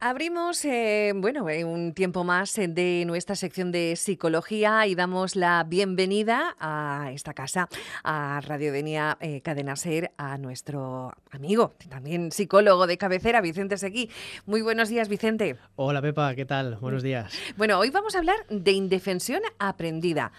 Abrimos, eh, bueno, eh, un tiempo más eh, de nuestra sección de psicología y damos la bienvenida a esta casa, a Radio Venia Cadena Ser, a nuestro amigo, también psicólogo de cabecera, Vicente Seguí. Muy buenos días, Vicente. Hola, Pepa, ¿qué tal? Buenos días. Bueno, hoy vamos a hablar de indefensión aprendida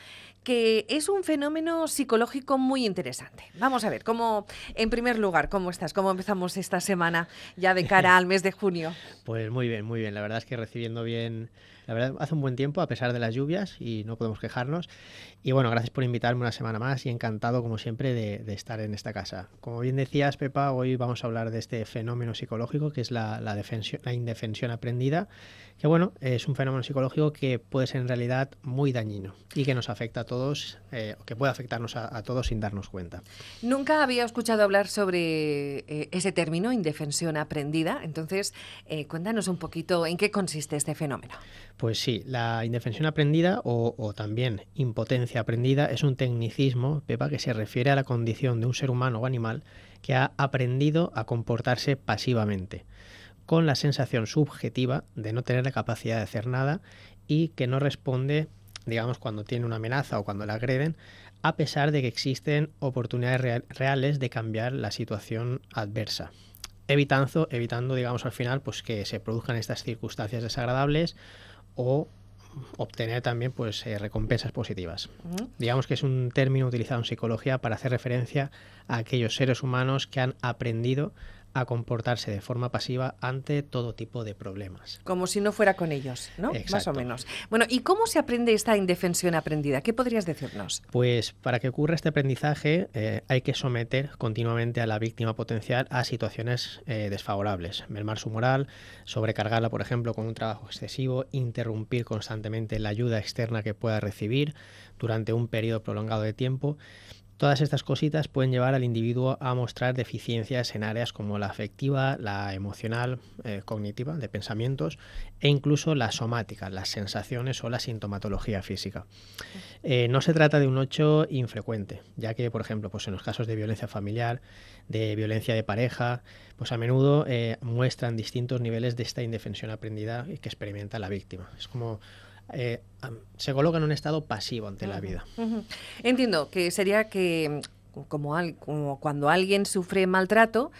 que es un fenómeno psicológico muy interesante. Vamos a ver, cómo, en primer lugar, ¿cómo estás? ¿Cómo empezamos esta semana ya de cara al mes de junio? Pues muy bien, muy bien. La verdad es que recibiendo bien la verdad, hace un buen tiempo a pesar de las lluvias y no podemos quejarnos. Y bueno, gracias por invitarme una semana más y encantado, como siempre, de, estar en esta casa. Como bien decías, Pepa, hoy vamos a hablar de este fenómeno psicológico que es la indefensión aprendida, que bueno, es un fenómeno psicológico que puede ser en realidad muy dañino y que nos afecta a todos, eh, que puede afectarnos a, todos sin darnos cuenta. Nunca había escuchado hablar sobre eh, ese término, indefensión aprendida. Entonces, eh, cuéntanos un poquito en qué consiste este fenómeno. Pues sí, la indefensión aprendida o, también impotencia aprendida es un tecnicismo, Pepa, que se refiere a la condición de un ser humano o animal que ha aprendido a comportarse pasivamente, con la sensación subjetiva de no tener la capacidad de hacer nada y que no responde, digamos, cuando tiene una amenaza o cuando la agreden, a pesar de que existen oportunidades reales de cambiar la situación adversa evitando, evitando digamos al final pues que se produzcan estas circunstancias desagradables o obtener también pues eh, recompensas positivas. Digamos que es un término utilizado en psicología para hacer referencia a aquellos seres humanos que han aprendido a comportarse de forma pasiva ante todo tipo de problemas. Como si no fuera con ellos, ¿no? Más o menos. Bueno, ¿y cómo se aprende esta indefensión aprendida? ¿Qué podrías decirnos? Pues para que ocurra este aprendizaje eh, hay que someter continuamente a la víctima potencial a situaciones eh, desfavorables, mermar su moral, sobrecargarla, por ejemplo, con un trabajo excesivo, interrumpir constantemente la ayuda externa que pueda recibir durante un periodo prolongado de tiempo Todas estas cositas pueden llevar al individuo a mostrar deficiencias en áreas como la afectiva, la emocional, eh, cognitiva, de pensamientos, e incluso la somática, las sensaciones o la sintomatología física. Eh, no se trata de un hecho infrecuente, ya que, por ejemplo, pues en los casos de violencia familiar, de violencia de pareja, pues a menudo eh, muestran distintos niveles de esta indefensión aprendida que experimenta la víctima. Es como eh, se coloca en un estado pasivo ante la vida. Entiendo que sería que como, como cuando alguien sufre maltrato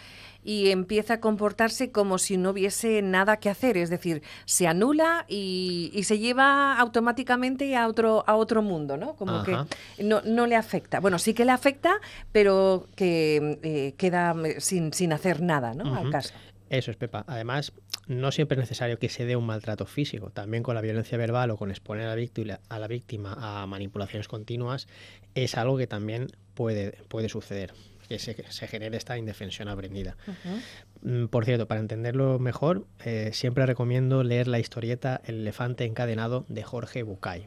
y empieza a comportarse como si no hubiese nada que hacer, es decir, se anula y, se lleva automáticamente a otro, a otro mundo, ¿no? Como que no, no, le afecta. Bueno, sí que le afecta, pero que eh, queda sin, sin hacer nada, ¿no? Al caso. Eso es, Pepa. Además, no siempre es necesario que se dé un maltrato físico. También con la violencia verbal o con exponer a la víctima a, la víctima a manipulaciones continuas es algo que también puede, puede suceder, que se, genere esta indefensión aprendida. Mm, por cierto, para entenderlo mejor, eh, siempre recomiendo leer la historieta El elefante encadenado de Jorge Bucay.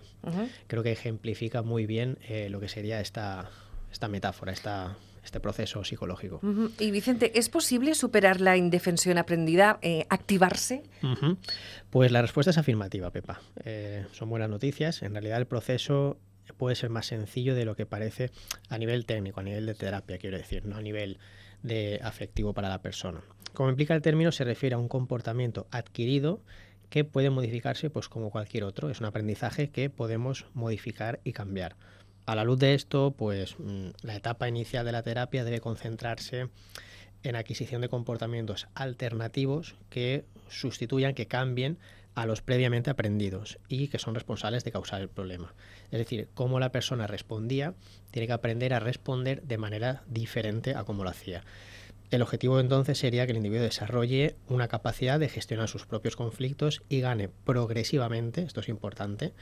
Creo que ejemplifica muy bien eh, lo que sería esta, esta metáfora, esta este proceso psicológico. Y Vicente, ¿es posible superar la indefensión aprendida, eh, activarse? Pues la respuesta es afirmativa, Pepa. Eh, son buenas noticias. En realidad el proceso puede ser más sencillo de lo que parece a nivel técnico, a nivel de terapia, quiero decir, no a nivel de afectivo para la persona. Como implica el término, se refiere a un comportamiento adquirido que puede modificarse pues como cualquier otro. Es un aprendizaje que podemos modificar y cambiar. A la luz de esto, pues mm, la etapa inicial de la terapia debe concentrarse en adquisición de comportamientos alternativos que sustituyan, que cambien a los previamente aprendidos y que son responsables de causar el problema. Es decir, cómo la persona respondía, tiene que aprender a responder de manera diferente a cómo lo hacía. El objetivo entonces sería que el individuo desarrolle una capacidad de gestionar sus propios conflictos y gane progresivamente, esto es importante,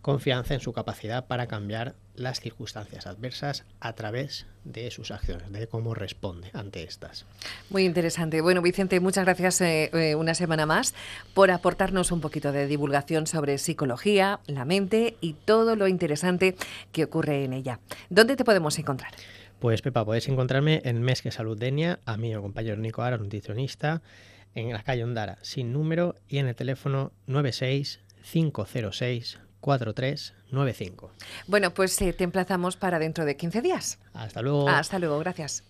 confianza en su capacidad para cambiar las circunstancias adversas a través de sus acciones, de cómo responde ante estas. Muy interesante. Bueno, Vicente, muchas gracias eh, eh, una semana más por aportarnos un poquito de divulgación sobre psicología, la mente y todo lo interesante que ocurre en ella. ¿Dónde te podemos encontrar? Pues Pepa, podéis encontrarme en Mesque Salud Denia, a mi compañero Nico Ara, nutricionista, en la calle Ondara, sin número, y en el teléfono 96 506 4395. Bueno, pues eh, te emplazamos para dentro de 15 días. Hasta luego. Hasta luego, gracias.